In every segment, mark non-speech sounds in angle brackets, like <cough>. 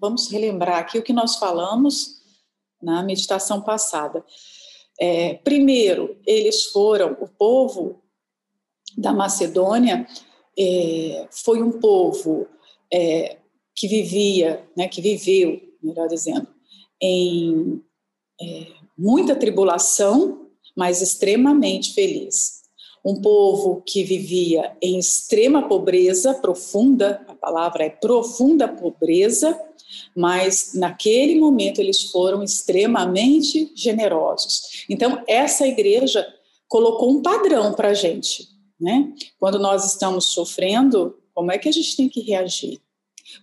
vamos relembrar aqui o que nós falamos na meditação passada. É, primeiro, eles foram, o povo da Macedônia é, foi um povo é, que vivia, né, que viveu, melhor dizendo, em é, muita tribulação, mas extremamente feliz. Um povo que vivia em extrema pobreza, profunda, a palavra é profunda pobreza, mas naquele momento eles foram extremamente generosos. Então, essa igreja colocou um padrão para a gente. Né? Quando nós estamos sofrendo, como é que a gente tem que reagir?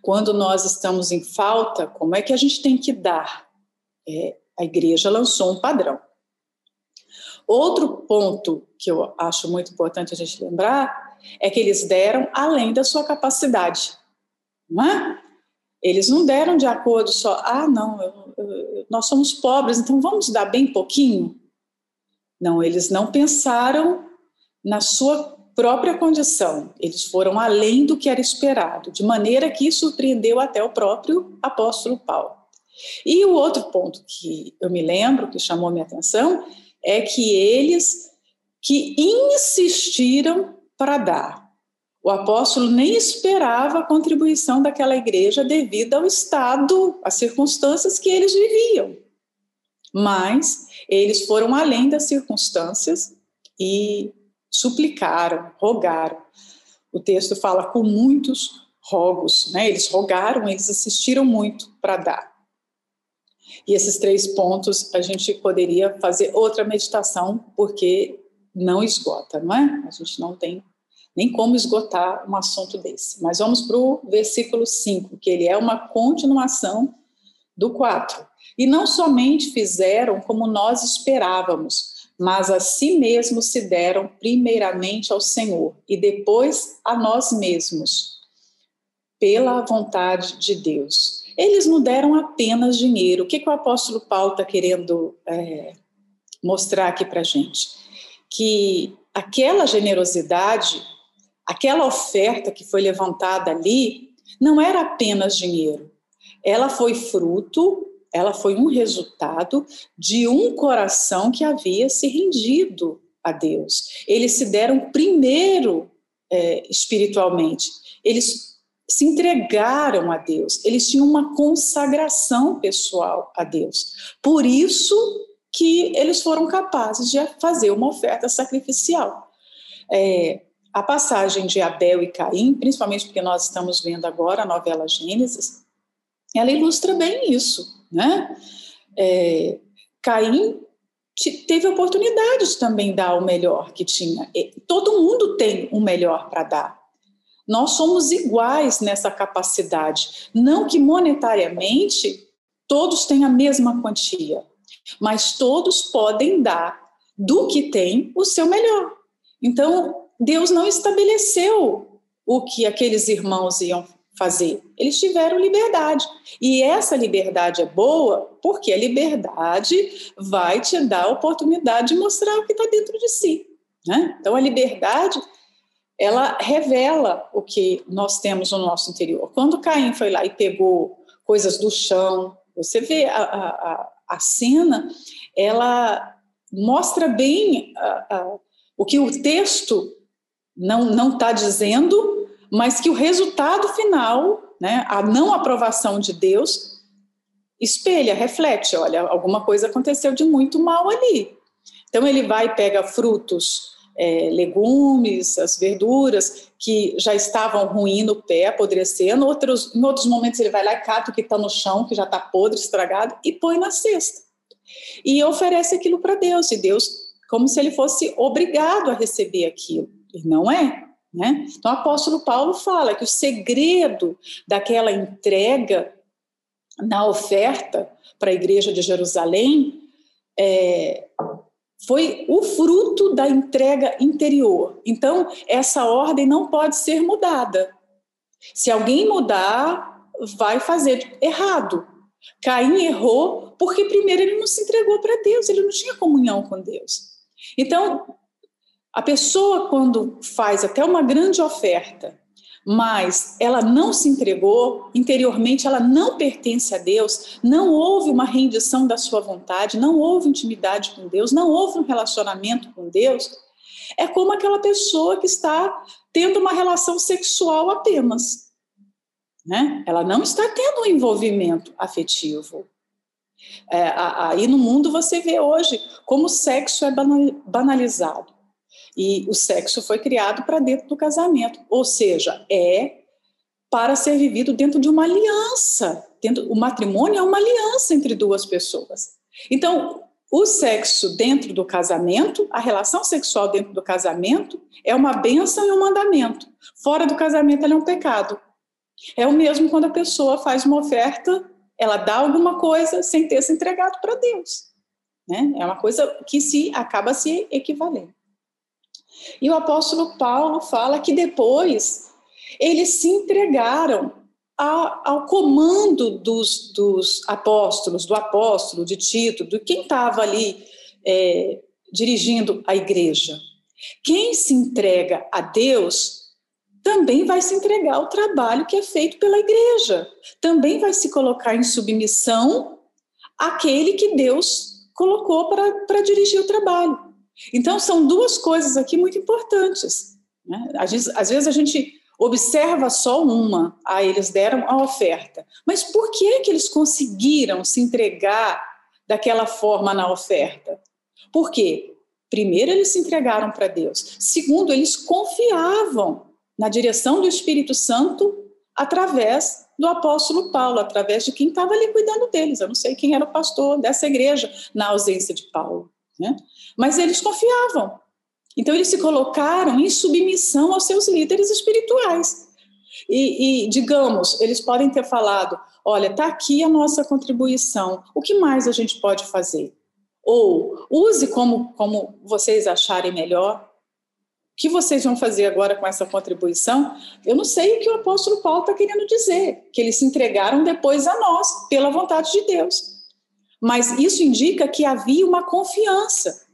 Quando nós estamos em falta, como é que a gente tem que dar? É, a igreja lançou um padrão. Outro ponto que eu acho muito importante a gente lembrar é que eles deram além da sua capacidade. Não é? Eles não deram de acordo só, ah, não, eu, eu, nós somos pobres, então vamos dar bem pouquinho. Não, eles não pensaram na sua própria condição, eles foram além do que era esperado, de maneira que surpreendeu até o próprio apóstolo Paulo. E o outro ponto que eu me lembro, que chamou minha atenção, é que eles que insistiram para dar. O apóstolo nem esperava a contribuição daquela igreja devido ao estado, às circunstâncias que eles viviam. Mas eles foram além das circunstâncias e suplicaram, rogaram. O texto fala com muitos rogos, né? Eles rogaram, eles assistiram muito para dar. E esses três pontos a gente poderia fazer outra meditação, porque não esgota, não é? A gente não tem nem como esgotar um assunto desse. Mas vamos para o versículo 5, que ele é uma continuação do 4. E não somente fizeram como nós esperávamos, mas a si mesmos se deram primeiramente ao Senhor e depois a nós mesmos, pela vontade de Deus. Eles não deram apenas dinheiro. O que, que o apóstolo Paulo está querendo é, mostrar aqui para a gente? Que aquela generosidade aquela oferta que foi levantada ali não era apenas dinheiro. Ela foi fruto, ela foi um resultado de um coração que havia se rendido a Deus. Eles se deram primeiro é, espiritualmente. Eles se entregaram a Deus. Eles tinham uma consagração pessoal a Deus. Por isso que eles foram capazes de fazer uma oferta sacrificial. É, a passagem de Abel e Caim, principalmente porque nós estamos vendo agora a novela Gênesis, ela ilustra bem isso, né? É, Caim teve a oportunidade de também dar o melhor que tinha. Todo mundo tem o melhor para dar. Nós somos iguais nessa capacidade. Não que monetariamente todos têm a mesma quantia, mas todos podem dar do que tem o seu melhor. Então, Deus não estabeleceu o que aqueles irmãos iam fazer. Eles tiveram liberdade. E essa liberdade é boa porque a liberdade vai te dar a oportunidade de mostrar o que está dentro de si. Né? Então, a liberdade ela revela o que nós temos no nosso interior. Quando Caim foi lá e pegou coisas do chão, você vê a, a, a cena, ela mostra bem a, o que o texto não está dizendo, mas que o resultado final, né, a não aprovação de Deus, espelha, reflete, olha, alguma coisa aconteceu de muito mal ali. Então ele vai e pega frutos, é, legumes, as verduras que já estavam ruins no pé, apodrecendo. Outros, em outros momentos ele vai lá e cata o que está no chão, que já está podre, estragado, e põe na cesta. E oferece aquilo para Deus. E Deus, como se ele fosse obrigado a receber aquilo. E não é. Né? Então, o apóstolo Paulo fala que o segredo daquela entrega na oferta para a igreja de Jerusalém é, foi o fruto da entrega interior. Então, essa ordem não pode ser mudada. Se alguém mudar, vai fazer errado. Caim errou porque primeiro ele não se entregou para Deus, ele não tinha comunhão com Deus. Então, a pessoa, quando faz até uma grande oferta, mas ela não se entregou, interiormente ela não pertence a Deus, não houve uma rendição da sua vontade, não houve intimidade com Deus, não houve um relacionamento com Deus, é como aquela pessoa que está tendo uma relação sexual apenas. Né? Ela não está tendo um envolvimento afetivo. É, aí no mundo você vê hoje como o sexo é banalizado. E o sexo foi criado para dentro do casamento, ou seja, é para ser vivido dentro de uma aliança. Dentro, o matrimônio é uma aliança entre duas pessoas. Então, o sexo dentro do casamento, a relação sexual dentro do casamento, é uma bênção e um mandamento. Fora do casamento, ela é um pecado. É o mesmo quando a pessoa faz uma oferta, ela dá alguma coisa sem ter se entregado para Deus. Né? É uma coisa que se acaba se equivalendo. E o apóstolo Paulo fala que depois eles se entregaram a, ao comando dos, dos, apóstolos, do apóstolo, de Tito, de quem estava ali é, dirigindo a igreja. Quem se entrega a Deus também vai se entregar ao trabalho que é feito pela igreja, também vai se colocar em submissão àquele que Deus colocou para dirigir o trabalho. Então, são duas coisas aqui muito importantes. Né? Vezes, às vezes a gente observa só uma, ah, eles deram a oferta. Mas por que, que eles conseguiram se entregar daquela forma na oferta? Por quê? Primeiro, eles se entregaram para Deus. Segundo, eles confiavam na direção do Espírito Santo através do apóstolo Paulo, através de quem estava ali cuidando deles. Eu não sei quem era o pastor dessa igreja na ausência de Paulo. Né? Mas eles confiavam. Então, eles se colocaram em submissão aos seus líderes espirituais. E, e digamos, eles podem ter falado: olha, está aqui a nossa contribuição, o que mais a gente pode fazer? Ou use como, como vocês acharem melhor. O que vocês vão fazer agora com essa contribuição? Eu não sei o que o apóstolo Paulo está querendo dizer, que eles se entregaram depois a nós, pela vontade de Deus. Mas isso indica que havia uma confiança.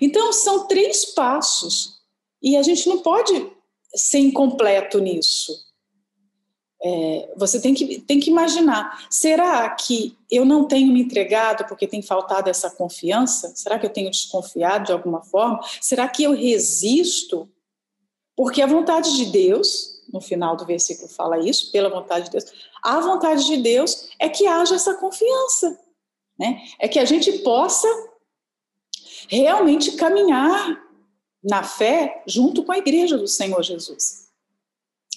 Então, são três passos, e a gente não pode ser incompleto nisso. É, você tem que, tem que imaginar: será que eu não tenho me entregado porque tem faltado essa confiança? Será que eu tenho desconfiado de alguma forma? Será que eu resisto? Porque a vontade de Deus, no final do versículo fala isso, pela vontade de Deus, a vontade de Deus é que haja essa confiança né? É que a gente possa realmente caminhar na fé junto com a igreja do Senhor Jesus,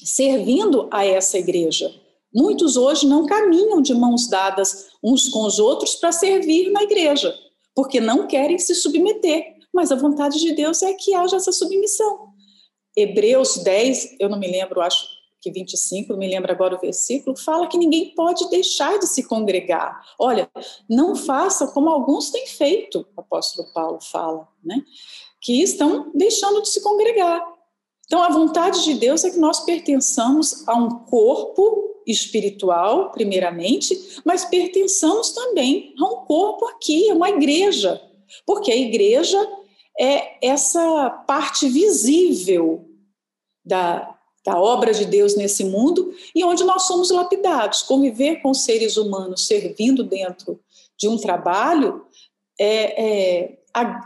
servindo a essa igreja. Muitos hoje não caminham de mãos dadas uns com os outros para servir na igreja, porque não querem se submeter, mas a vontade de Deus é que haja essa submissão. Hebreus 10, eu não me lembro, acho que 25, não me lembro agora o versículo, fala que ninguém pode deixar de se congregar. Olha, não faça como alguns têm feito, o apóstolo Paulo fala, né? Que estão deixando de se congregar. Então, a vontade de Deus é que nós pertençamos a um corpo espiritual, primeiramente, mas pertençamos também a um corpo aqui, a uma igreja, porque a igreja é essa parte visível da, da obra de Deus nesse mundo e onde nós somos lapidados. Conviver com seres humanos servindo dentro de um trabalho é, é,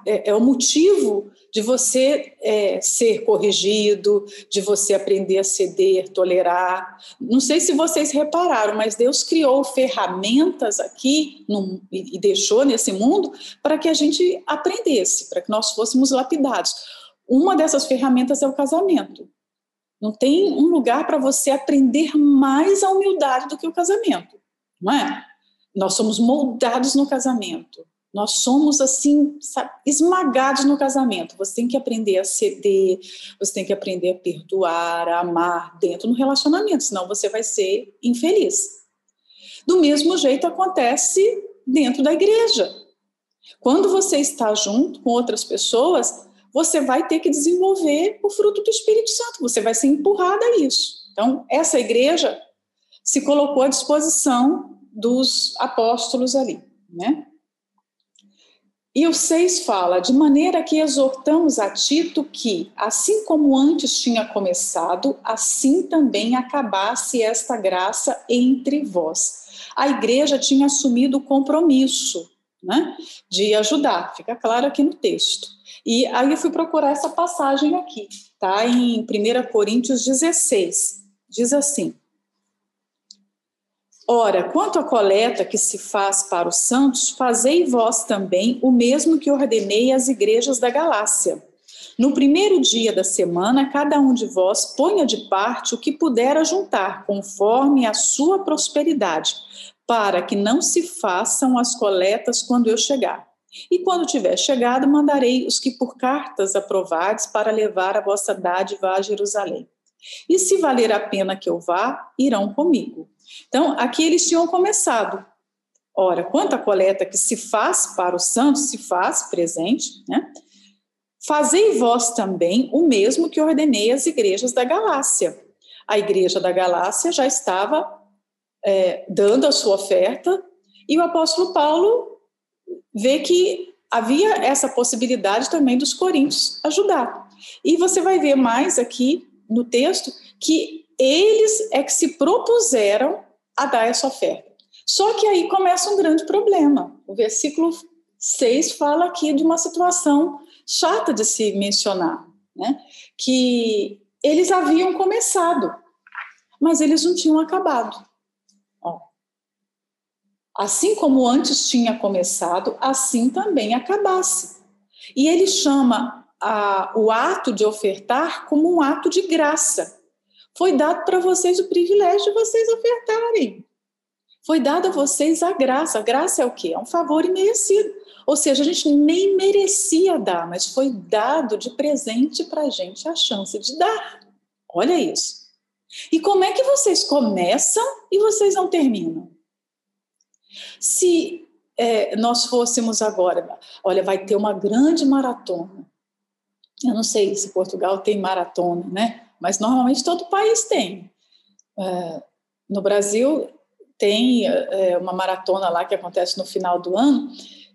é, é o motivo de você é, ser corrigido, de você aprender a ceder, tolerar. Não sei se vocês repararam, mas Deus criou ferramentas aqui no, e deixou nesse mundo para que a gente aprendesse, para que nós fôssemos lapidados. Uma dessas ferramentas é o casamento. Não tem um lugar para você aprender mais a humildade do que o casamento, não é? Nós somos moldados no casamento. Nós somos assim, sabe, esmagados no casamento. Você tem que aprender a ceder, você tem que aprender a perdoar, a amar dentro do relacionamento, senão você vai ser infeliz. Do mesmo jeito acontece dentro da igreja. Quando você está junto com outras pessoas, você vai ter que desenvolver o fruto do Espírito Santo, você vai ser empurrada a isso. Então, essa igreja se colocou à disposição dos apóstolos ali, né? E o 6 fala: de maneira que exortamos a Tito que, assim como antes tinha começado, assim também acabasse esta graça entre vós. A igreja tinha assumido o compromisso né, de ajudar, fica claro aqui no texto. E aí eu fui procurar essa passagem aqui, tá? Em 1 Coríntios 16. Diz assim: Ora, quanto à coleta que se faz para os santos, fazei vós também o mesmo que ordenei às igrejas da Galácia. No primeiro dia da semana, cada um de vós ponha de parte o que puder juntar, conforme a sua prosperidade, para que não se façam as coletas quando eu chegar. E quando tiver chegado, mandarei os que por cartas aprovados para levar a vossa dádiva a Jerusalém. E se valer a pena que eu vá, irão comigo. Então, aqui eles tinham começado. Ora, quanto à coleta que se faz para os santos, se faz presente, né? Fazei vós também o mesmo que ordenei às igrejas da Galácia. A igreja da Galácia já estava é, dando a sua oferta, e o apóstolo Paulo vê que havia essa possibilidade também dos coríntios ajudar. E você vai ver mais aqui no texto que eles é que se propuseram a dar essa oferta. Só que aí começa um grande problema. O versículo 6 fala aqui de uma situação chata de se mencionar, né? Que eles haviam começado, mas eles não tinham acabado. Assim como antes tinha começado, assim também acabasse. E ele chama a, o ato de ofertar como um ato de graça. Foi dado para vocês o privilégio de vocês ofertarem. Foi dado a vocês a graça. A graça é o quê? É um favor imerecido. Ou seja, a gente nem merecia dar, mas foi dado de presente para a gente a chance de dar. Olha isso. E como é que vocês começam e vocês não terminam? Se é, nós fôssemos agora, olha, vai ter uma grande maratona. Eu não sei se Portugal tem maratona, né? mas normalmente todo país tem. É, no Brasil, tem é, uma maratona lá que acontece no final do ano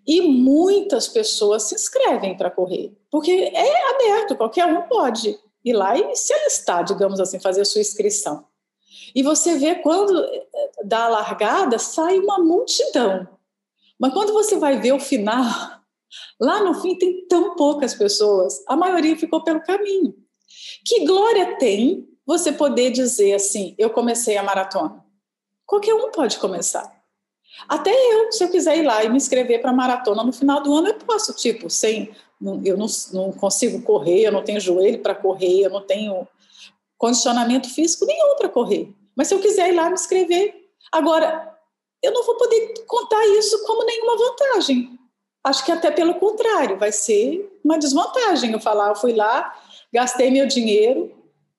e muitas pessoas se inscrevem para correr, porque é aberto, qualquer um pode ir lá e se alistar, digamos assim, fazer a sua inscrição. E você vê quando é, dá a largada, sai uma multidão. Mas quando você vai ver o final, lá no fim tem tão poucas pessoas, a maioria ficou pelo caminho. Que glória tem você poder dizer assim: eu comecei a maratona? Qualquer um pode começar. Até eu, se eu quiser ir lá e me inscrever para maratona no final do ano, eu posso, tipo, sem. Eu não, não consigo correr, eu não tenho joelho para correr, eu não tenho condicionamento físico nenhum para correr. Mas se eu quiser ir lá me inscrever. Agora, eu não vou poder contar isso como nenhuma vantagem. Acho que até pelo contrário, vai ser uma desvantagem eu falar, eu fui lá, gastei meu dinheiro,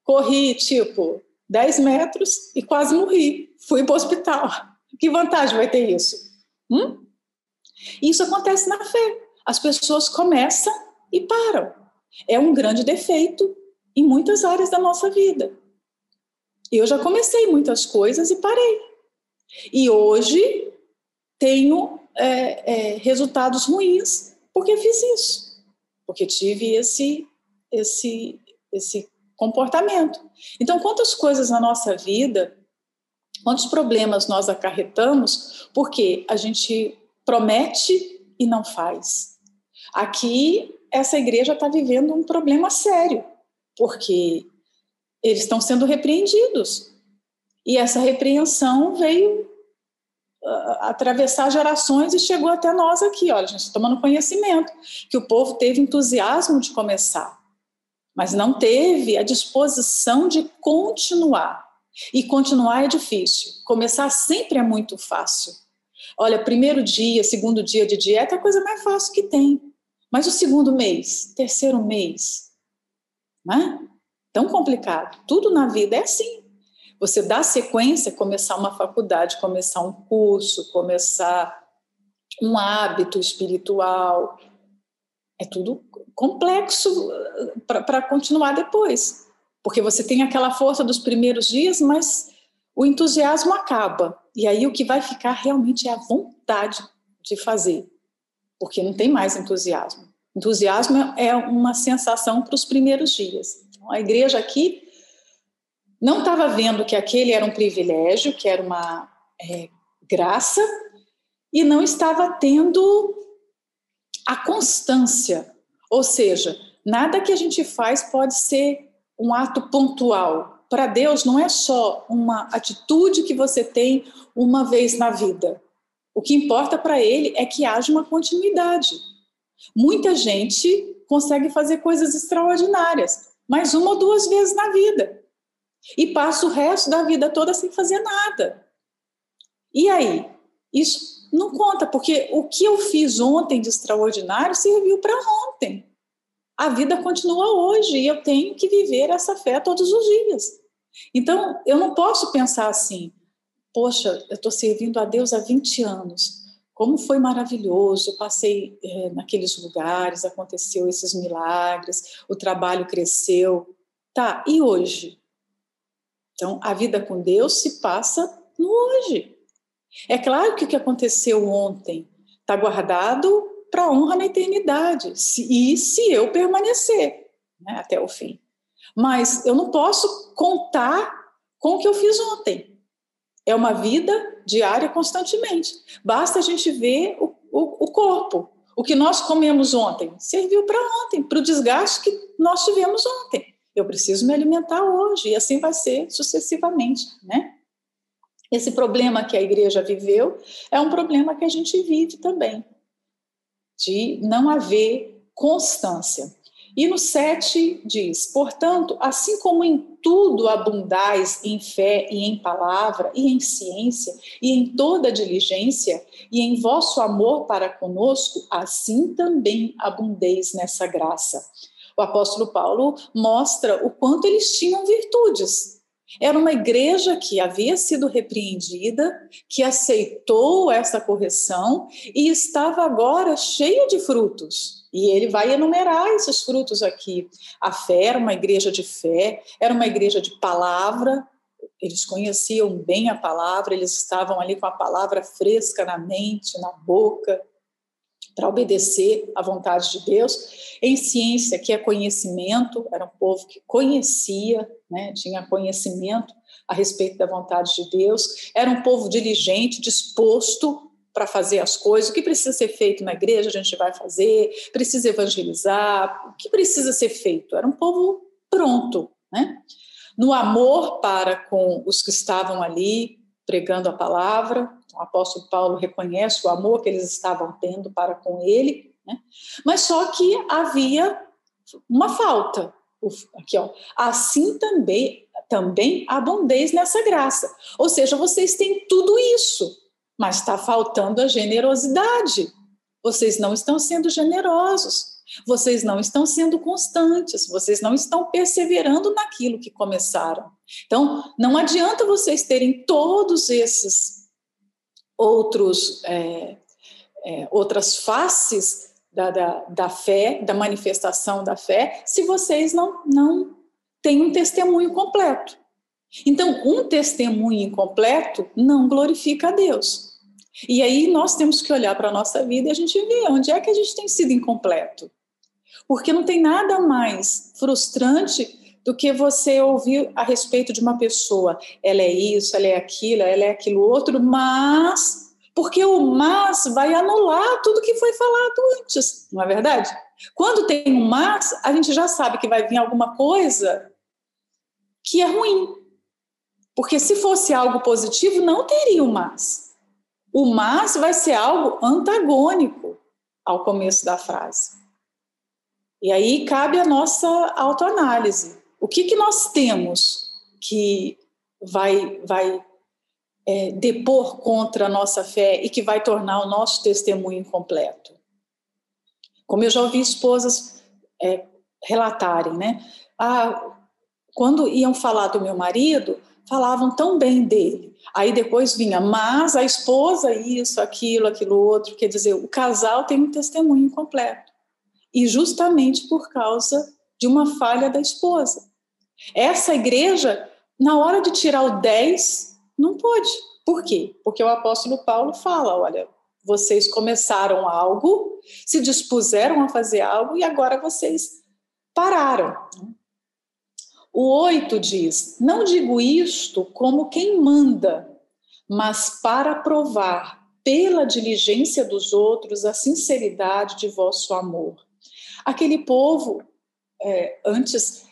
corri tipo 10 metros e quase morri. Fui para o hospital. <laughs> Que vantagem vai ter isso? Hum? Isso acontece na fé. As pessoas começam e param. É um grande defeito em muitas áreas da nossa vida. Eu já comecei muitas coisas e parei. E hoje tenho é, é, resultados ruins porque fiz isso, porque tive esse esse, esse comportamento. Então, quantas coisas na nossa vida, quantos problemas nós acarretamos porque a gente promete e não faz. Aqui, essa igreja está vivendo um problema sério, porque eles estão sendo repreendidos. E essa repreensão veio uh, atravessar gerações e chegou até nós aqui. Olha, a gente está tomando conhecimento que o povo teve entusiasmo de começar mas não teve a disposição de continuar. E continuar é difícil. Começar sempre é muito fácil. Olha, primeiro dia, segundo dia de dieta é a coisa mais fácil que tem. Mas o segundo mês, terceiro mês, não é? Tão complicado. Tudo na vida é assim. Você dá sequência, começar uma faculdade, começar um curso, começar um hábito espiritual. É tudo complexo uh, para continuar depois. Porque você tem aquela força dos primeiros dias, mas o entusiasmo acaba. E aí o que vai ficar realmente é a vontade de fazer. porque não tem mais entusiasmo. Entusiasmo é uma sensação para os primeiros dias. Então, a igreja aqui não estava vendo que aquele era um privilégio, que era uma é, graça, e não estava tendo a constância. Ou seja, nada que a gente faz pode ser um ato pontual. Para Deus não é só uma atitude que você tem uma vez na vida. O que importa para Ele é que haja uma continuidade. Muita gente consegue fazer coisas extraordinárias, mas uma ou duas vezes na vida. E passa o resto da vida toda sem fazer nada. E aí? Isso não conta, porque o que eu fiz ontem de extraordinário serviu para ontem. A vida continua hoje e eu tenho que viver essa fé todos os dias. Então, eu não posso pensar assim, poxa, eu estou servindo a Deus há 20 anos, como foi maravilhoso, eu passei é, naqueles lugares, aconteceu esses milagres, o trabalho cresceu. Tá, e hoje? Então, a vida com Deus se passa no hoje. É claro que o que aconteceu ontem está guardado para honra na eternidade, se, e se eu permanecer né, até o fim. Mas eu não posso contar com o que eu fiz ontem. É uma vida diária constantemente. Basta a gente ver o, o, o corpo. O que nós comemos ontem serviu para ontem, para o desgaste que nós tivemos ontem. Eu preciso me alimentar hoje, e assim vai ser sucessivamente, né? Esse problema que a igreja viveu é um problema que a gente vive também, de não haver constância. E no 7 diz: Portanto, assim como em tudo abundais em fé e em palavra, e em ciência, e em toda diligência, e em vosso amor para conosco, assim também abundeis nessa graça. O apóstolo Paulo mostra o quanto eles tinham virtudes, era uma igreja que havia sido repreendida, que aceitou essa correção e estava agora cheia de frutos. E ele vai enumerar esses frutos aqui. A fé era uma igreja de fé, era uma igreja de palavra, eles conheciam bem a palavra, eles estavam ali com a palavra fresca na mente, na boca, para obedecer à vontade de Deus. Em ciência, que é conhecimento, era um povo que conhecia, né, tinha conhecimento a respeito da vontade de Deus, era um povo diligente, disposto para fazer as coisas. O que precisa ser feito na igreja, a gente vai fazer, precisa evangelizar, o que precisa ser feito? Era um povo pronto, né? No amor para com os que estavam ali pregando a palavra, o apóstolo Paulo reconhece o amor que eles estavam tendo para com ele, né? mas só que havia uma falta. Aqui, ó. Assim também, também abundeis nessa graça. Ou seja, vocês têm tudo isso, mas está faltando a generosidade. Vocês não estão sendo generosos. Vocês não estão sendo constantes, vocês não estão perseverando naquilo que começaram. Então, não adianta vocês terem todos esses outros, é, é, outras faces da, da, da, fé, da manifestação da fé, se vocês não, não têm um testemunho completo. Então, um testemunho incompleto não glorifica a Deus. E aí nós temos que olhar para a nossa vida e a gente vê onde é que a gente tem sido incompleto. Porque não tem nada mais frustrante do que você ouvir a respeito de uma pessoa. Ela é isso, ela é aquilo, ela é aquilo outro, mas. Porque o mas vai anular tudo que foi falado antes, não é verdade? Quando tem um mas, a gente já sabe que vai vir alguma coisa que é ruim. Porque se fosse algo positivo, não teria o mas. O mas vai ser algo antagônico ao começo da frase. E aí cabe a nossa autoanálise. O que, que nós temos que vai, vai é, depor contra a nossa fé e que vai tornar o nosso testemunho incompleto? Como eu já ouvi esposas é, relatarem, né? Ah, quando iam falar do meu marido, falavam tão bem dele. Aí depois vinha, mas a esposa, isso, aquilo, aquilo outro. Quer dizer, o casal tem um testemunho incompleto. E justamente por causa de uma falha da esposa. Essa igreja, na hora de tirar o 10, não pôde. Por quê? Porque o apóstolo Paulo fala: olha, Vocês começaram algo, se dispuseram a fazer algo e agora vocês pararam. O 8 diz: Não digo isto como quem manda, mas para provar pela diligência dos outros a sinceridade de vosso amor. Aquele povo, é, antes,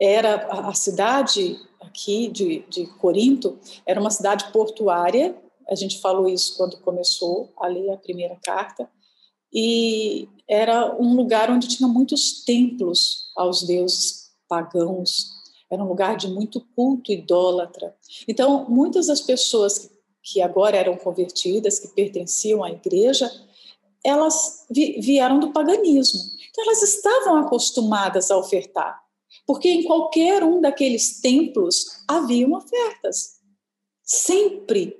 era a cidade aqui de, de Corinto, era uma cidade portuária, a gente falou isso quando começou a ler a primeira carta, e era um lugar onde tinha muitos templos aos deuses pagãos, era um lugar de muito culto idólatra. Então, muitas das pessoas que agora eram convertidas, que pertenciam à igreja, elas vieram do paganismo. Então, elas estavam acostumadas a ofertar, porque em qualquer um daqueles templos haviam ofertas. Sempre.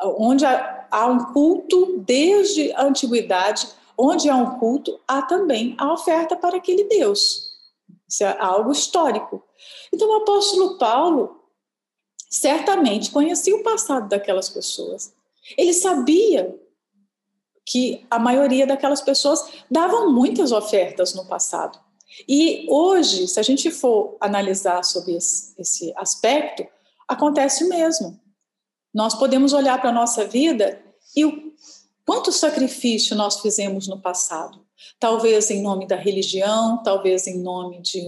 Onde há um culto, desde a antiguidade, onde há um culto, há também a oferta para aquele Deus. Isso é algo histórico. Então, o apóstolo Paulo certamente conhecia o passado daquelas pessoas. Ele sabia que a maioria daquelas pessoas davam muitas ofertas no passado. E hoje, se a gente for analisar sobre esse, aspecto, acontece o mesmo. Nós podemos olhar para a nossa vida e o quanto sacrifício nós fizemos no passado. Talvez em nome da religião, talvez em nome de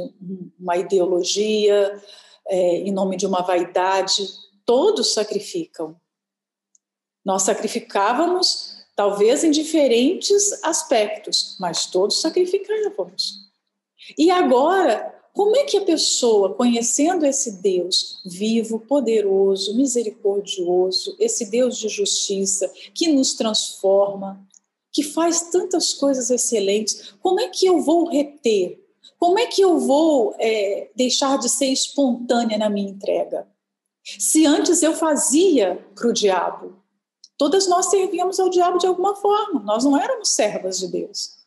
uma ideologia, é, em nome de uma vaidade. Todos sacrificam. Nós sacrificávamos, talvez em diferentes aspectos, mas todos sacrificávamos. E agora, como é que a pessoa, conhecendo esse Deus vivo, poderoso, misericordioso, esse Deus de justiça, que nos transforma, que faz tantas coisas excelentes, como é que eu vou reter? Como é que eu vou é, deixar de ser espontânea na minha entrega? Se antes eu fazia para o diabo, todas nós servíamos ao diabo de alguma forma, nós não éramos servas de Deus.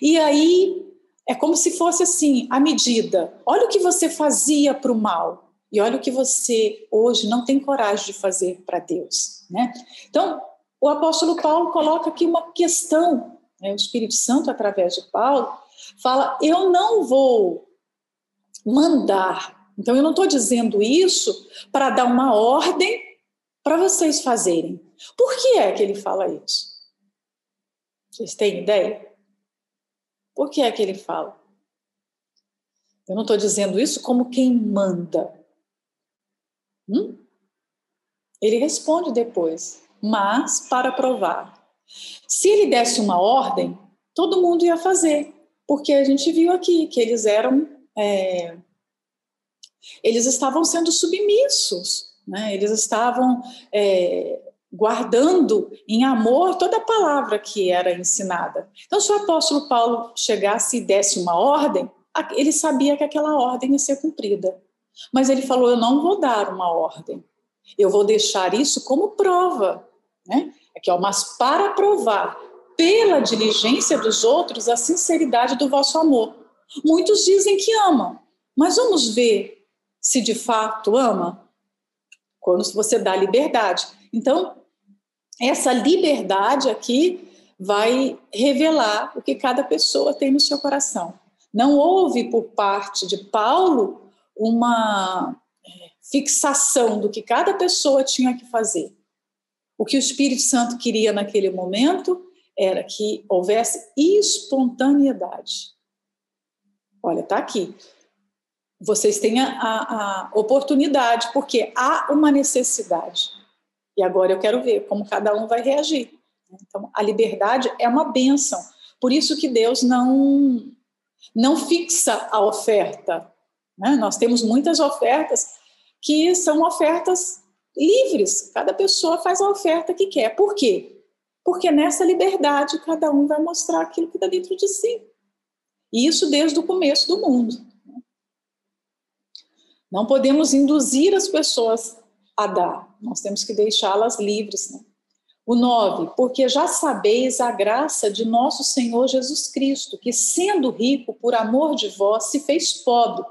E aí é como se fosse assim, a medida. Olha o que você fazia para o mal e olha o que você hoje não tem coragem de fazer para Deus, né? Então, o apóstolo Paulo coloca aqui uma questão, né? o Espírito Santo através de Paulo fala: eu não vou mandar. Então, eu não estou dizendo isso para dar uma ordem para vocês fazerem. Por que é que ele fala isso? Vocês têm ideia? Por que é que ele fala? Eu não estou dizendo isso como quem manda. Hum? Ele responde depois, mas para provar. Se ele desse uma ordem, todo mundo ia fazer, porque a gente viu aqui que eles eram. É, eles estavam sendo submissos, né? eles estavam é, guardando em amor toda a palavra que era ensinada. Então, se o apóstolo Paulo chegasse e desse uma ordem, ele sabia que aquela ordem ia ser cumprida. Mas ele falou: Eu não vou dar uma ordem, eu vou deixar isso como prova. Né? Aqui, ó, mas para provar pela diligência dos outros a sinceridade do vosso amor. Muitos dizem que amam, mas vamos ver se de fato ama quando você dá liberdade. Então, essa liberdade aqui vai revelar o que cada pessoa tem no seu coração. Não houve por parte de Paulo uma é, fixação do que cada pessoa tinha que fazer. O que o Espírito Santo queria naquele momento era que houvesse espontaneidade. Olha, está aqui. Vocês têm a, a, oportunidade, porque há uma necessidade. E agora eu quero ver como cada um vai reagir. Então, a liberdade é uma benção. Por isso que Deus não não fixa a oferta. Né? Nós temos muitas ofertas que são ofertas livres. Cada pessoa faz a oferta que quer. Por quê? Porque nessa liberdade cada um vai mostrar aquilo que está dentro de si. E isso desde o começo do mundo. Não podemos induzir as pessoas a dar, nós temos que deixá-las livres. Né? O 9, porque já sabeis a graça de nosso Senhor Jesus Cristo, que sendo rico por amor de vós, se fez pobre,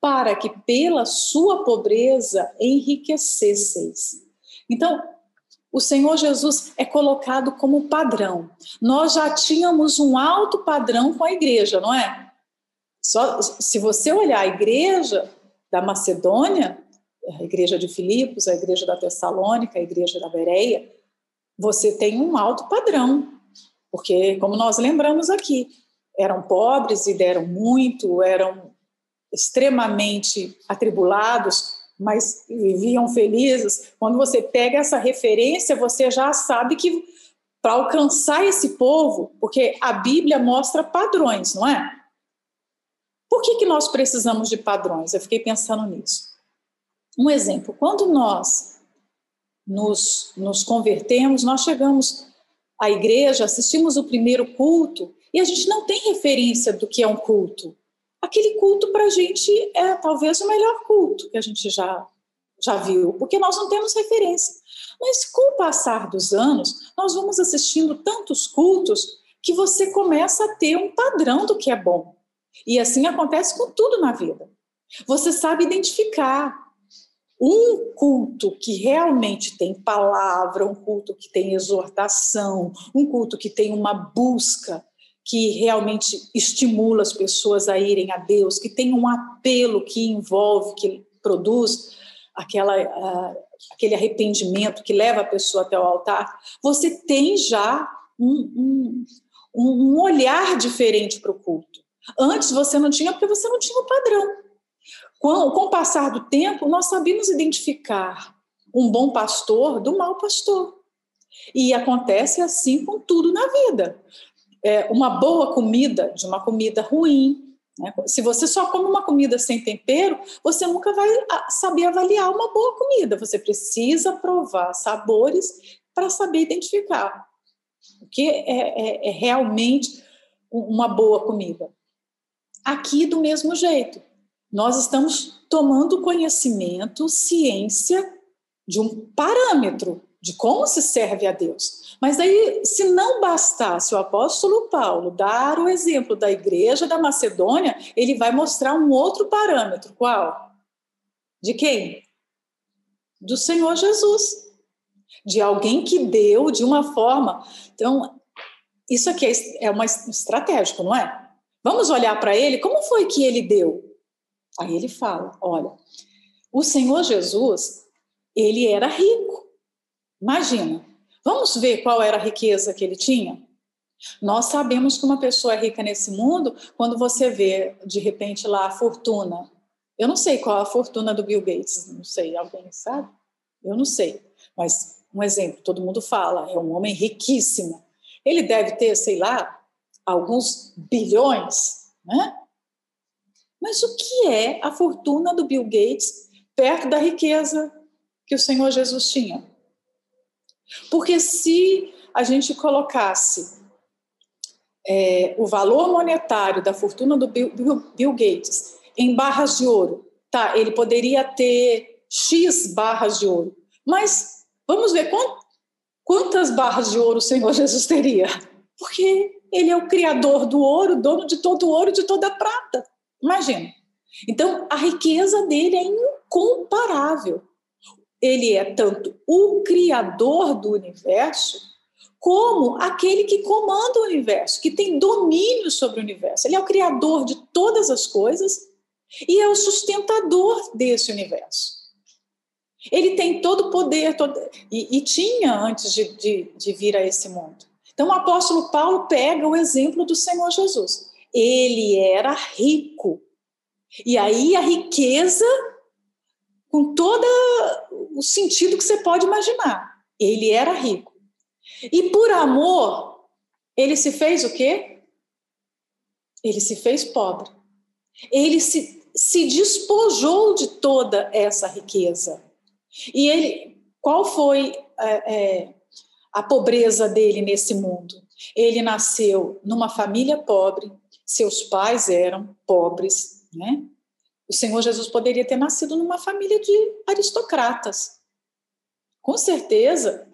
para que pela sua pobreza enriquecesseis. Então, o Senhor Jesus é colocado como padrão. Nós já tínhamos um alto padrão com a igreja, não é? Só, se você olhar a igreja da Macedônia, a igreja de Filipos, a igreja da Tessalônica, a igreja da Bereia, você tem um alto padrão, porque, como nós lembramos aqui, eram pobres e deram muito, eram extremamente atribulados, mas viviam felizes. Quando você pega essa referência, você já sabe que para alcançar esse povo, porque a Bíblia mostra padrões, não é? Por que, que nós precisamos de padrões? Eu fiquei pensando nisso. Um exemplo, quando nós nos, nos convertemos, nós chegamos à igreja, assistimos o primeiro culto e a gente não tem referência do que é um culto aquele culto para a gente é talvez o melhor culto que a gente já, já viu, porque nós não temos referência. Mas com o passar dos anos, nós vamos assistindo tantos cultos que você começa a ter um padrão do que é bom. E assim acontece com tudo na vida. Você sabe identificar um culto que realmente tem palavra, um culto que tem exortação, um culto que tem uma busca que realmente estimula as pessoas a irem a Deus, que tem um apelo que envolve, que produz aquela, uh, aquele arrependimento que leva a pessoa até o altar, você tem já um, um, um olhar diferente para o culto. Antes você não tinha, porque você não tinha o padrão. Com, com o passar do tempo, nós sabíamos identificar um bom pastor do mau pastor. E acontece assim com tudo na vida é, uma boa comida de uma comida ruim. Né? Se você só come uma comida sem tempero, você nunca vai ah, saber avaliar uma boa comida. Você precisa provar sabores para saber identificar o que é, é, é realmente uma boa comida. Aqui, do mesmo jeito, nós estamos tomando conhecimento, ciência de um parâmetro de como se serve a Deus. Mas aí, se não bastasse o apóstolo Paulo dar o exemplo da igreja da Macedônia, ele vai mostrar um outro parâmetro. Qual? De quem? Do Senhor Jesus. De alguém que deu de uma forma. Então, isso aqui é, é uma estratégico, não é? Vamos olhar para ele, como foi que ele deu? Aí ele fala: olha, o Senhor Jesus, ele era rico. Imagina. Vamos ver qual era a riqueza que ele tinha? Nós sabemos que uma pessoa é rica nesse mundo quando você vê, de repente, lá a fortuna. Eu não sei qual a fortuna do Bill Gates, não sei, alguém sabe? Eu não sei. Mas, um exemplo, todo mundo fala, é um homem riquíssimo. Ele deve ter, sei lá, alguns bilhões, né? Mas o que é a fortuna do Bill Gates perto da riqueza que o Senhor Jesus tinha? Porque se a gente colocasse é, o valor monetário da fortuna do Bill, Bill, Gates em barras de ouro, tá? Ele poderia ter X barras de ouro. Mas vamos ver quantas barras de ouro o Senhor <laughs> Jesus teria. Porque ele é o criador do ouro, dono de todo o ouro e de toda a prata. Imagina. Então, a riqueza dele é incomparável ele é tanto o criador do universo, como aquele que comanda o universo, que tem domínio sobre o universo. Ele é o criador de todas as coisas e é o sustentador desse universo. Ele tem todo o poder, todo, e, e, tinha antes de, de, de vir a esse mundo. Então, o apóstolo Paulo pega o exemplo do Senhor Jesus. Ele era rico. E aí a riqueza com todo o sentido que você pode imaginar. Ele era rico. E por amor, ele se fez o quê? Ele se fez pobre. Ele se, se despojou de toda essa riqueza. E ele, qual foi é, é, a pobreza dele nesse mundo? Ele nasceu numa família pobre, seus pais eram pobres, né? O Senhor Jesus poderia ter nascido numa família de aristocratas. Com certeza,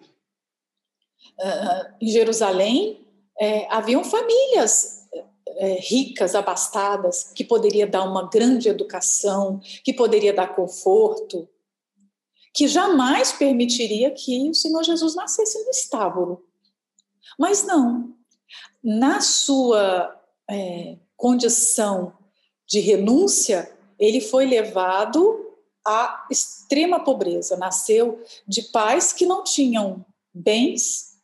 em Jerusalém, é, haviam famílias é, ricas, abastadas, que poderia dar uma grande educação, que poderia dar conforto, que jamais permitiria que o Senhor Jesus nascesse no estábulo. Mas não, na sua é, condição de renúncia, ele foi levado à extrema pobreza. Nasceu de pais que não tinham bens.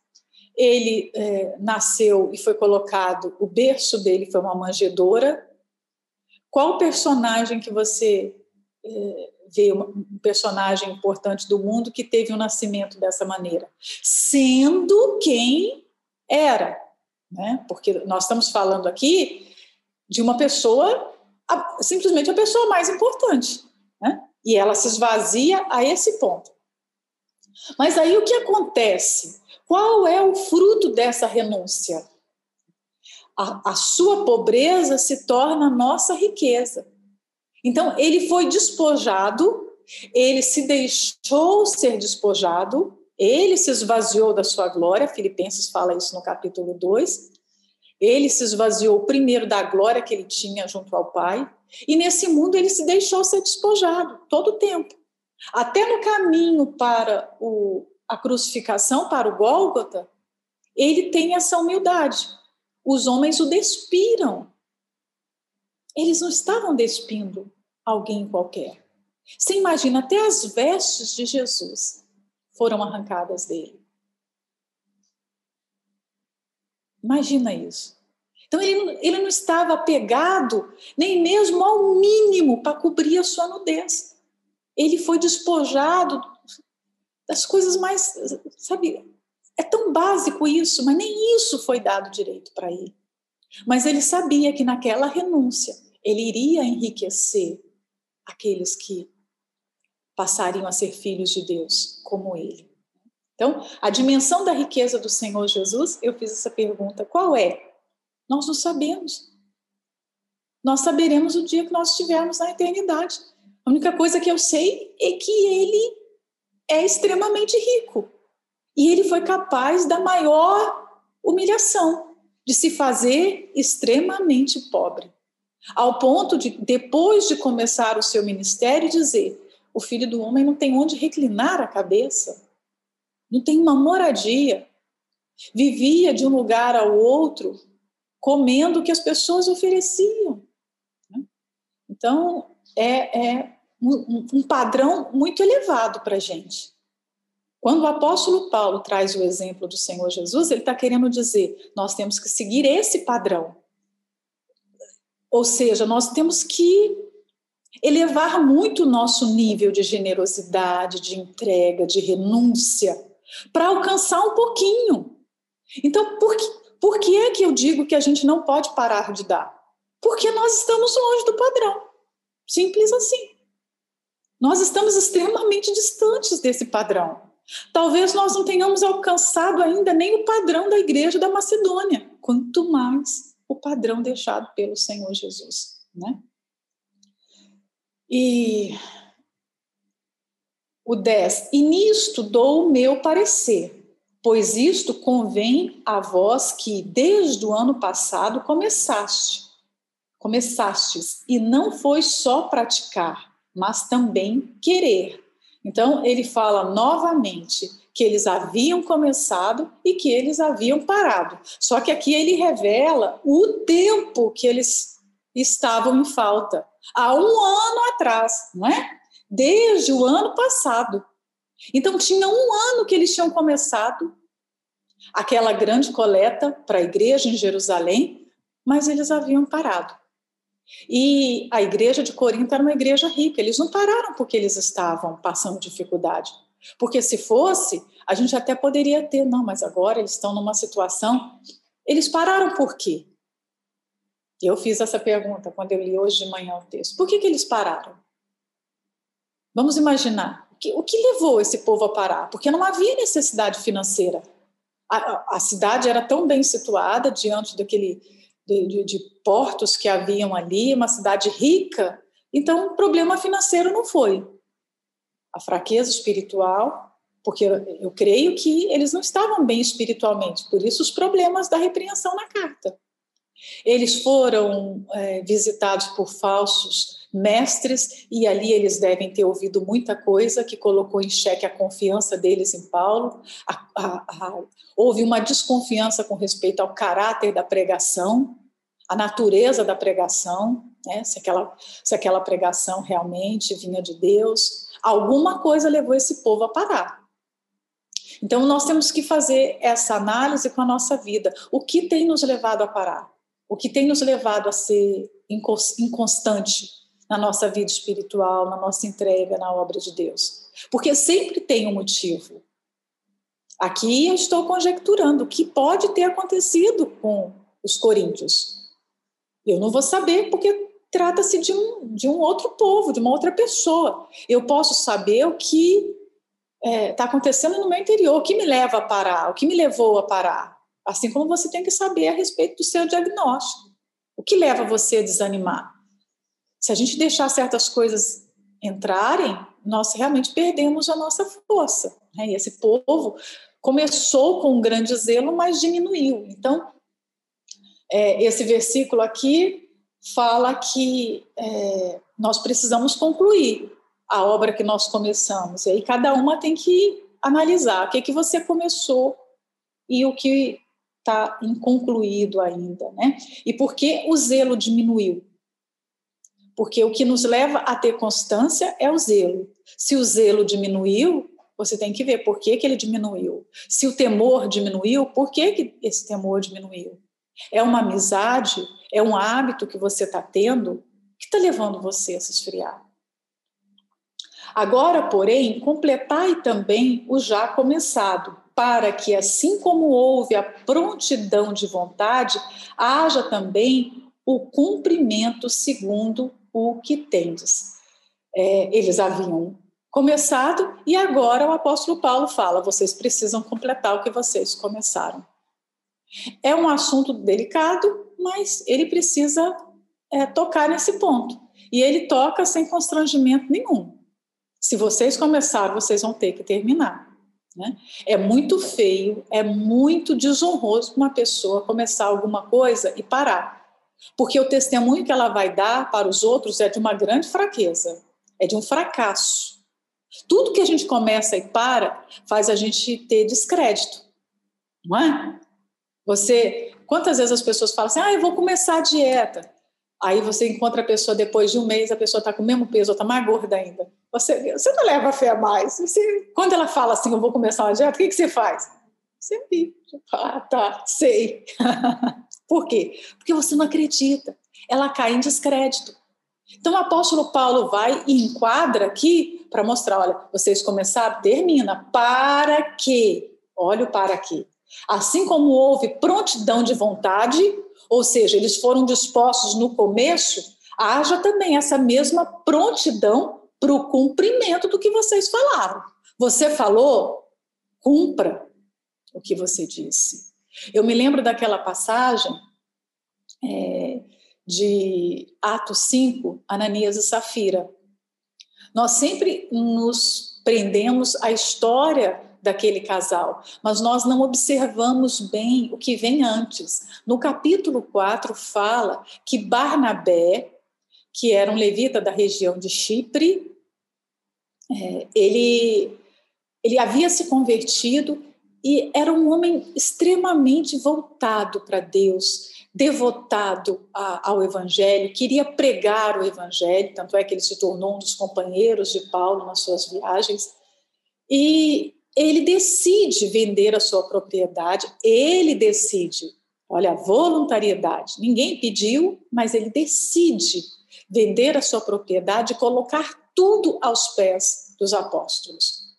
Ele é, nasceu e foi colocado, o berço dele foi uma manjedoura. Qual personagem que você é, vê, um personagem importante do mundo que teve um nascimento dessa maneira? Sendo quem era, né? Porque nós estamos falando aqui de uma pessoa, simplesmente a pessoa mais importante, né? E ela se esvazia a esse ponto. Mas aí o que acontece? Qual é o fruto dessa renúncia? A, a sua pobreza se torna nossa riqueza. Então, ele foi despojado, ele se deixou ser despojado, ele se esvaziou da sua glória, Filipenses fala isso no capítulo 2. Ele se esvaziou primeiro da glória que ele tinha junto ao Pai, e nesse mundo ele se deixou ser despojado todo o tempo. Até no caminho para o, a crucificação, para o Gólgota, ele tem essa humildade. Os homens o despiram. Eles não estavam despindo alguém qualquer. Você imagina, até as vestes de Jesus foram arrancadas dele. Imagina isso. Então ele, ele não estava apegado nem mesmo ao mínimo para cobrir a sua nudez. Ele foi despojado das coisas mais, sabe, é tão básico isso, mas nem isso foi dado direito para ele. Mas ele sabia que naquela renúncia ele iria enriquecer aqueles que passariam a ser filhos de Deus como ele. Então, a dimensão da riqueza do Senhor Jesus, eu fiz essa pergunta: qual é? Nós não sabemos. Nós saberemos o dia que nós estivermos na eternidade. A única coisa que eu sei é que ele é extremamente rico. E ele foi capaz da maior humilhação, de se fazer extremamente pobre. Ao ponto de, depois de começar o seu ministério, dizer: o filho do homem não tem onde reclinar a cabeça, não tem uma moradia. Vivia de um lugar ao outro, comendo o que as pessoas ofereciam. Né? Então, é, é um, um padrão muito elevado para a gente. Quando o apóstolo Paulo traz o exemplo do Senhor Jesus, ele está querendo dizer: nós temos que seguir esse padrão. Ou seja, nós temos que elevar muito o nosso nível de generosidade, de entrega, de renúncia, para alcançar um pouquinho. Então, por que, por que é que eu digo que a gente não pode parar de dar? Porque nós estamos longe do padrão. Simples assim. Nós estamos extremamente distantes desse padrão. Talvez nós não tenhamos alcançado ainda nem o padrão da igreja da Macedônia, quanto mais o padrão deixado pelo Senhor Jesus, né? E o 10, e nisto dou o meu parecer, pois isto convém a vós que desde o ano passado começaste, começastes, e não foi só praticar, mas também querer. Então, ele fala novamente que eles haviam começado e que eles haviam parado. Só que aqui ele revela o tempo que eles estavam em falta. Há um ano atrás, não é? Desde o ano passado. Então, tinha um ano que eles tinham começado aquela grande coleta para a igreja em Jerusalém, mas eles haviam parado. E a igreja de Corinto era uma igreja rica, eles não pararam porque eles estavam passando dificuldade. Porque se fosse, a gente até poderia ter, não, mas agora eles estão numa situação. Eles pararam por quê? Eu fiz essa pergunta quando eu li hoje de manhã o texto. Por que, que eles pararam? Vamos imaginar. O que, o que levou esse povo a parar? Porque não havia necessidade financeira. A, a, a cidade era tão bem situada diante daquele de, de, de portos que haviam ali, uma cidade rica, então o problema financeiro não foi. A fraqueza espiritual, porque eu creio que eles não estavam bem espiritualmente, por isso os problemas da repreensão na carta. Eles foram é, visitados por falsos mestres, e ali eles devem ter ouvido muita coisa que colocou em xeque a confiança deles em Paulo. A, a, a, houve uma desconfiança com respeito ao caráter da pregação, a natureza da pregação, né? se, aquela, se aquela pregação realmente vinha de Deus. Alguma coisa levou esse povo a parar. Então, nós temos que fazer essa análise com a nossa vida. O que tem nos levado a parar? O que tem nos levado a ser inconstante na nossa vida espiritual, na nossa entrega na obra de Deus? Porque sempre tem um motivo. Aqui eu estou conjecturando o que pode ter acontecido com os coríntios. Eu não vou saber porque trata-se de um, de um outro povo, de uma outra pessoa. Eu posso saber o que está é, tá acontecendo no meu interior, o que me leva a parar, o que me levou a parar. Assim como você tem que saber a respeito do seu diagnóstico. O que leva você a desanimar? Se a gente deixar certas coisas entrarem, nós realmente perdemos a nossa força. Né? E esse povo começou com um grande zelo, mas diminuiu. Então, é, esse versículo aqui fala que é, nós precisamos concluir a obra que nós começamos. E aí cada uma tem que analisar o que, que você começou e o que está inconcluído ainda, né? E por que o zelo diminuiu? Porque o que nos leva a ter constância é o zelo. Se o zelo diminuiu, você tem que ver por que, que ele diminuiu. Se o temor diminuiu, por que, que esse temor diminuiu? É uma amizade? É um hábito que você está tendo que está levando você a se esfriar? Agora, porém, completai também o já começado, para que, assim como houve a prontidão de vontade, haja também o cumprimento segundo o que tendes. É, eles haviam começado e agora o apóstolo Paulo fala: vocês precisam completar o que vocês começaram. É um assunto delicado, mas ele precisa é, tocar nesse ponto. E ele toca sem constrangimento nenhum. Se vocês começaram, vocês vão ter que terminar. Né? É muito feio, é muito desonroso uma pessoa começar alguma coisa e parar. Porque o testemunho que ela vai dar para os outros é de uma grande fraqueza, é de um fracasso. Tudo que a gente começa e para faz a gente ter descrédito, não é? Você, quantas vezes as pessoas falam assim, ah, eu vou começar a dieta. Aí você encontra a pessoa depois de um mês, a pessoa está com o mesmo peso, ou está mais gorda ainda. Você, você não leva fé a mais. Você, quando ela fala assim, eu vou começar uma dieta, o que, que você faz? Você ri. Ah, tá, sei. <laughs> Por quê? Porque você não acredita. Ela cai em descrédito. Então o apóstolo Paulo vai e enquadra aqui para mostrar, olha, vocês começaram, termina. Para quê? Olha o para quê. Assim como houve prontidão de vontade, ou seja, eles foram dispostos no começo, haja também essa mesma prontidão para o cumprimento do que vocês falaram. Você falou, cumpra o que você disse. Eu me lembro daquela passagem é, de Atos 5, Ananias e Safira. Nós sempre nos prendemos à história daquele casal, mas nós não observamos bem o que vem antes. No capítulo 4 fala que Barnabé, que era um levita da região de Chipre, é, ele, ele havia se convertido e era um homem extremamente voltado para Deus, devotado a, ao Evangelho, queria pregar o Evangelho, tanto é que ele se tornou um dos companheiros de Paulo nas suas viagens. E ele decide vender a sua propriedade, ele decide. Olha, voluntariedade. Ninguém pediu, mas ele decide vender a sua propriedade e colocar tudo aos pés dos apóstolos.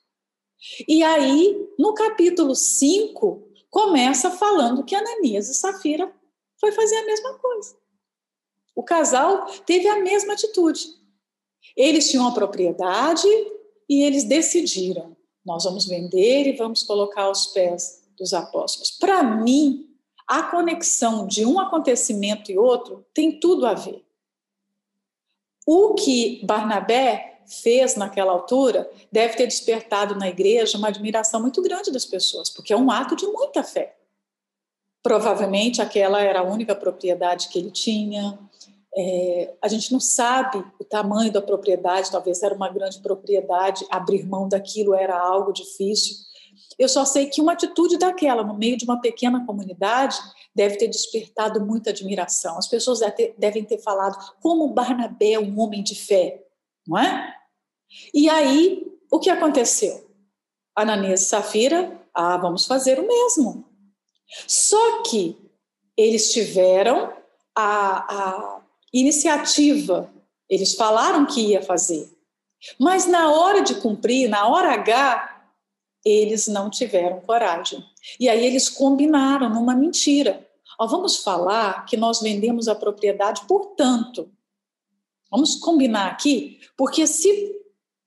E aí, no capítulo 5, começa falando que Ananias e Safira foi fazer a mesma coisa. O casal teve a mesma atitude. Eles tinham a propriedade e eles decidiram nós vamos vender e vamos colocar aos pés dos apóstolos. Para mim, a conexão de um acontecimento e outro tem tudo a ver. O que Barnabé fez naquela altura deve ter despertado na igreja uma admiração muito grande das pessoas, porque é um ato de muita fé. Provavelmente aquela era a única propriedade que ele tinha, É, a gente não sabe o tamanho da propriedade, talvez era uma grande propriedade, abrir mão daquilo era algo difícil. Eu só sei que uma atitude daquela, no meio de uma pequena comunidade, deve ter despertado muita admiração. As pessoas devem ter falado como Barnabé é um homem de fé, não é? E aí, o que aconteceu? Ananias e Safira, ah, vamos fazer o mesmo. Só que eles tiveram a, a iniciativa, eles falaram que ia fazer, mas na hora de cumprir, na hora H, eles não tiveram coragem. E aí eles combinaram numa mentira. Vamos falar que nós vendemos a propriedade por tanto. Vamos combinar aqui, porque se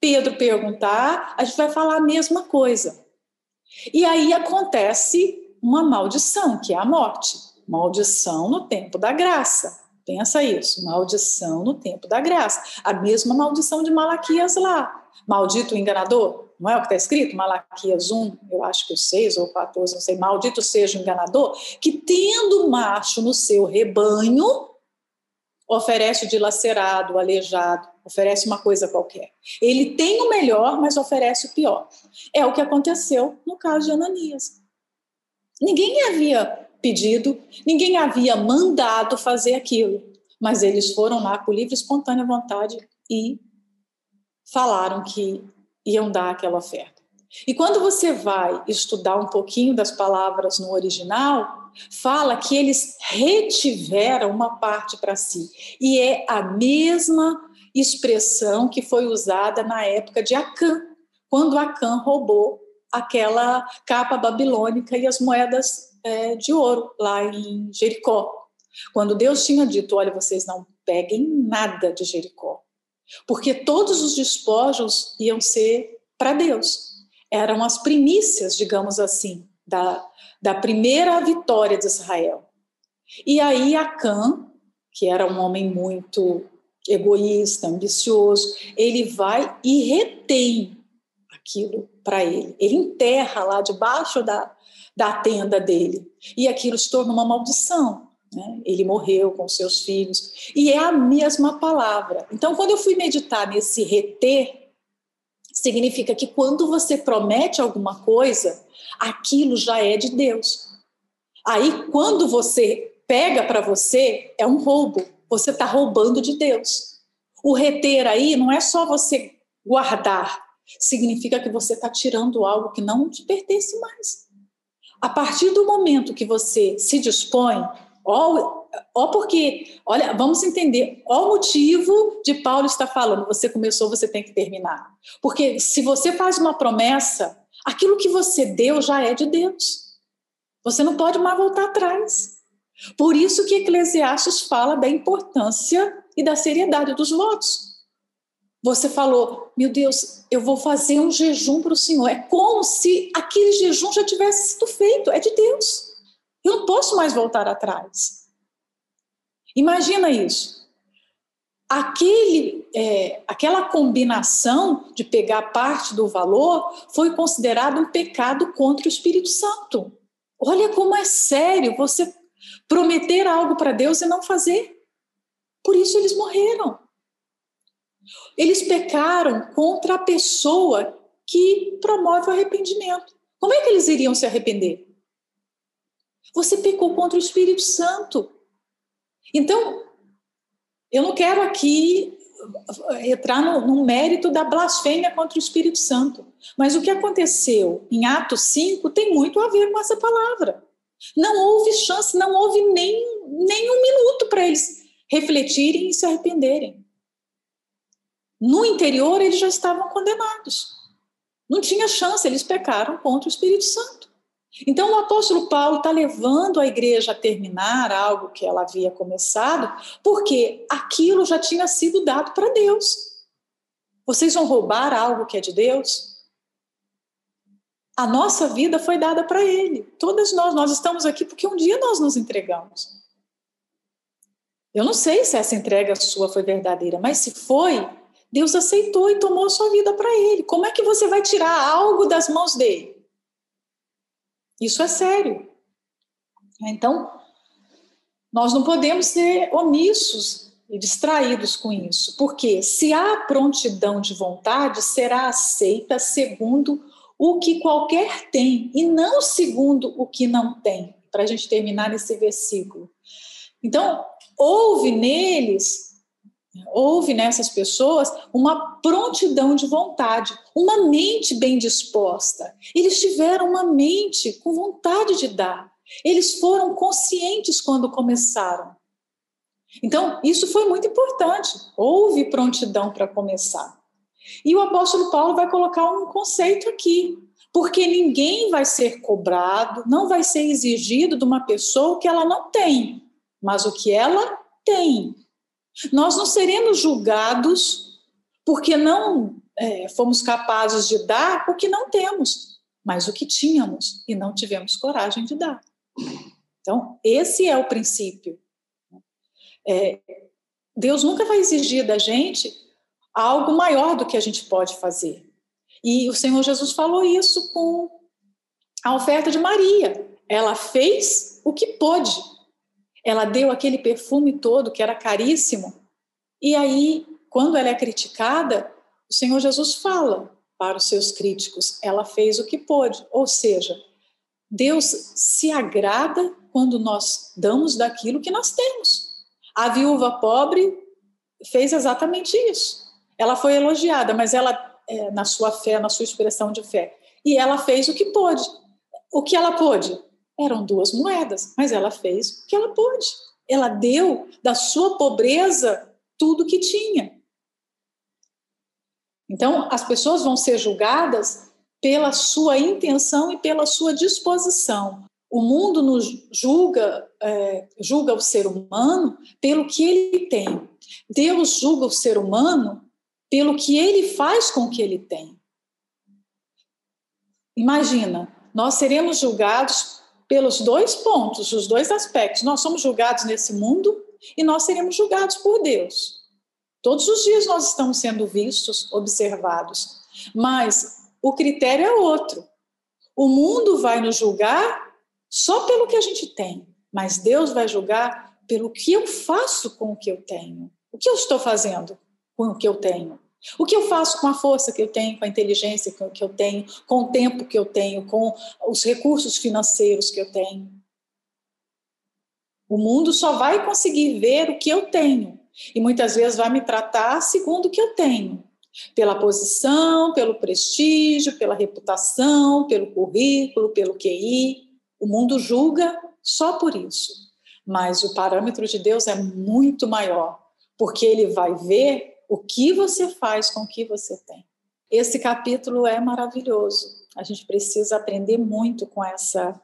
Pedro perguntar, a gente vai falar a mesma coisa. E aí acontece uma maldição, que é a morte. Maldição no tempo da graça. Pensa isso, maldição no tempo da graça. A mesma maldição de Malaquias lá. Maldito o enganador, não é o que está escrito? Malaquias 1, eu acho que o 6 ou 14, não sei. Maldito seja o enganador, que tendo macho no seu rebanho, oferece o dilacerado, o aleijado, oferece uma coisa qualquer. Ele tem o melhor, mas oferece o pior. É o que aconteceu no caso de Ananias. Ninguém havia pedido, ninguém havia mandado fazer aquilo, mas eles foram lá com livre espontânea vontade e falaram que iam dar aquela oferta. E quando você vai estudar um pouquinho das palavras no original, fala que eles retiveram uma parte para si. E é a mesma expressão que foi usada na época de Acã, quando Acã roubou aquela capa babilônica e as moedas é, de ouro lá em Jericó. Quando Deus tinha dito: Olha, vocês não peguem nada de Jericó, porque todos os despojos iam ser para Deus. Eram as primícias, digamos assim, da, da primeira vitória de Israel. E aí Acã, que era um homem muito egoísta, ambicioso, ele vai e retém aquilo para ele. Ele enterra lá debaixo da, da tenda dele. E aquilo se torna uma maldição. Né? Ele morreu com seus filhos. E é a mesma palavra. Então, quando eu fui meditar nesse reter, significa que quando você promete alguma coisa, aquilo já é de Deus. Aí, quando você pega para você, é um roubo. Você está roubando de Deus. O reter aí não é só você guardar, significa que você está tirando algo que não te pertence mais. A partir do momento que você se dispõe, ó, ó porque, olha, vamos entender, ó o motivo de Paulo estar falando, você começou, você tem que terminar. Porque se você faz uma promessa, aquilo que você deu já é de Deus. Você não pode mais voltar atrás. Por isso que Eclesiastes fala da importância e da seriedade dos votos. Você falou, meu Deus, eu vou fazer um jejum para o Senhor. É como se aquele jejum já tivesse sido feito, é de Deus. Eu não posso mais voltar atrás. Imagina isso. Aquele, é, aquela combinação de pegar parte do valor foi considerado um pecado contra o Espírito Santo. Olha como é sério você prometer algo para Deus e não fazer. Por isso eles morreram. Eles pecaram contra a pessoa que promove o arrependimento. Como é que eles iriam se arrepender? Você pecou contra o Espírito Santo. Então, eu não quero aqui entrar no, no, mérito da blasfêmia contra o Espírito Santo. Mas o que aconteceu em Atos 5 tem muito a ver com essa palavra. Não houve chance, não houve nem, nem um minuto para eles refletirem e se arrependerem. No interior, eles já estavam condenados. Não tinha chance, eles pecaram contra o Espírito Santo. Então, o apóstolo Paulo está levando a igreja a terminar algo que ela havia começado, porque aquilo já tinha sido dado para Deus. Vocês vão roubar algo que é de Deus? A nossa vida foi dada para Ele. Todas nós, nós estamos aqui porque um dia nós nos entregamos. Eu não sei se essa entrega sua foi verdadeira, mas se foi, Deus aceitou e tomou a sua vida para ele. Como é que você vai tirar algo das mãos dele? Isso é sério. Então, nós não podemos ser omissos e distraídos com isso. Porque se há prontidão de vontade, será aceita segundo o que qualquer tem e não segundo o que não tem. Para a gente terminar nesse versículo. Então, houve neles, houve nessas pessoas uma prontidão de vontade, uma mente bem disposta. Eles tiveram uma mente com vontade de dar. Eles foram conscientes quando começaram. Então, isso foi muito importante. Houve prontidão para começar. E o apóstolo Paulo vai colocar um conceito aqui, porque ninguém vai ser cobrado, não vai ser exigido de uma pessoa que ela não tem, mas o que ela tem. Nós não seremos julgados porque não é, fomos capazes de dar o que não temos, mas o que tínhamos e não tivemos coragem de dar. Então, esse é o princípio. É, Deus nunca vai exigir da gente algo maior do que a gente pode fazer. E o Senhor Jesus falou isso com a oferta de Maria. Ela fez o que pôde. Ela deu aquele perfume todo que era caríssimo. E aí, quando ela é criticada, o Senhor Jesus fala para os seus críticos: ela fez o que pôde. Ou seja, Deus se agrada quando nós damos daquilo que nós temos. A viúva pobre fez exatamente isso. Ela foi elogiada, mas ela, é, na sua fé, na sua expressão de fé, e ela fez o que pôde. O que ela pôde? Eram duas moedas, mas ela fez o que ela pôde. Ela deu da sua pobreza tudo que tinha. Então, as pessoas vão ser julgadas pela sua intenção e pela sua disposição. O mundo nos julga, é, julga o ser humano pelo que ele tem. Deus julga o ser humano pelo que ele faz com o que ele tem. Imagina, nós seremos julgados pelos dois pontos, os dois aspectos. Nós somos julgados nesse mundo e nós seremos julgados por Deus. Todos os dias nós estamos sendo vistos, observados, mas o critério é outro. O mundo vai nos julgar só pelo que a gente tem, mas Deus vai julgar pelo que eu faço com o que eu tenho. O que eu estou fazendo com o que eu tenho? O que eu faço com a força que eu tenho, com a inteligência que eu tenho, com o tempo que eu tenho, com os recursos financeiros que eu tenho? O mundo só vai conseguir ver o que eu tenho e muitas vezes vai me tratar segundo o que eu tenho, pela posição, pelo prestígio, pela reputação, pelo currículo, pelo QI. O mundo julga só por isso. Mas o parâmetro de Deus é muito maior, porque ele vai ver o que você faz com o que você tem. Esse capítulo é maravilhoso. A gente precisa aprender muito com essa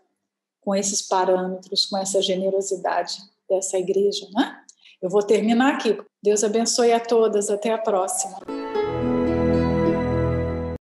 com esses parâmetros, com essa generosidade dessa igreja, né? Eu vou terminar aqui. Deus abençoe a todas. Até a próxima.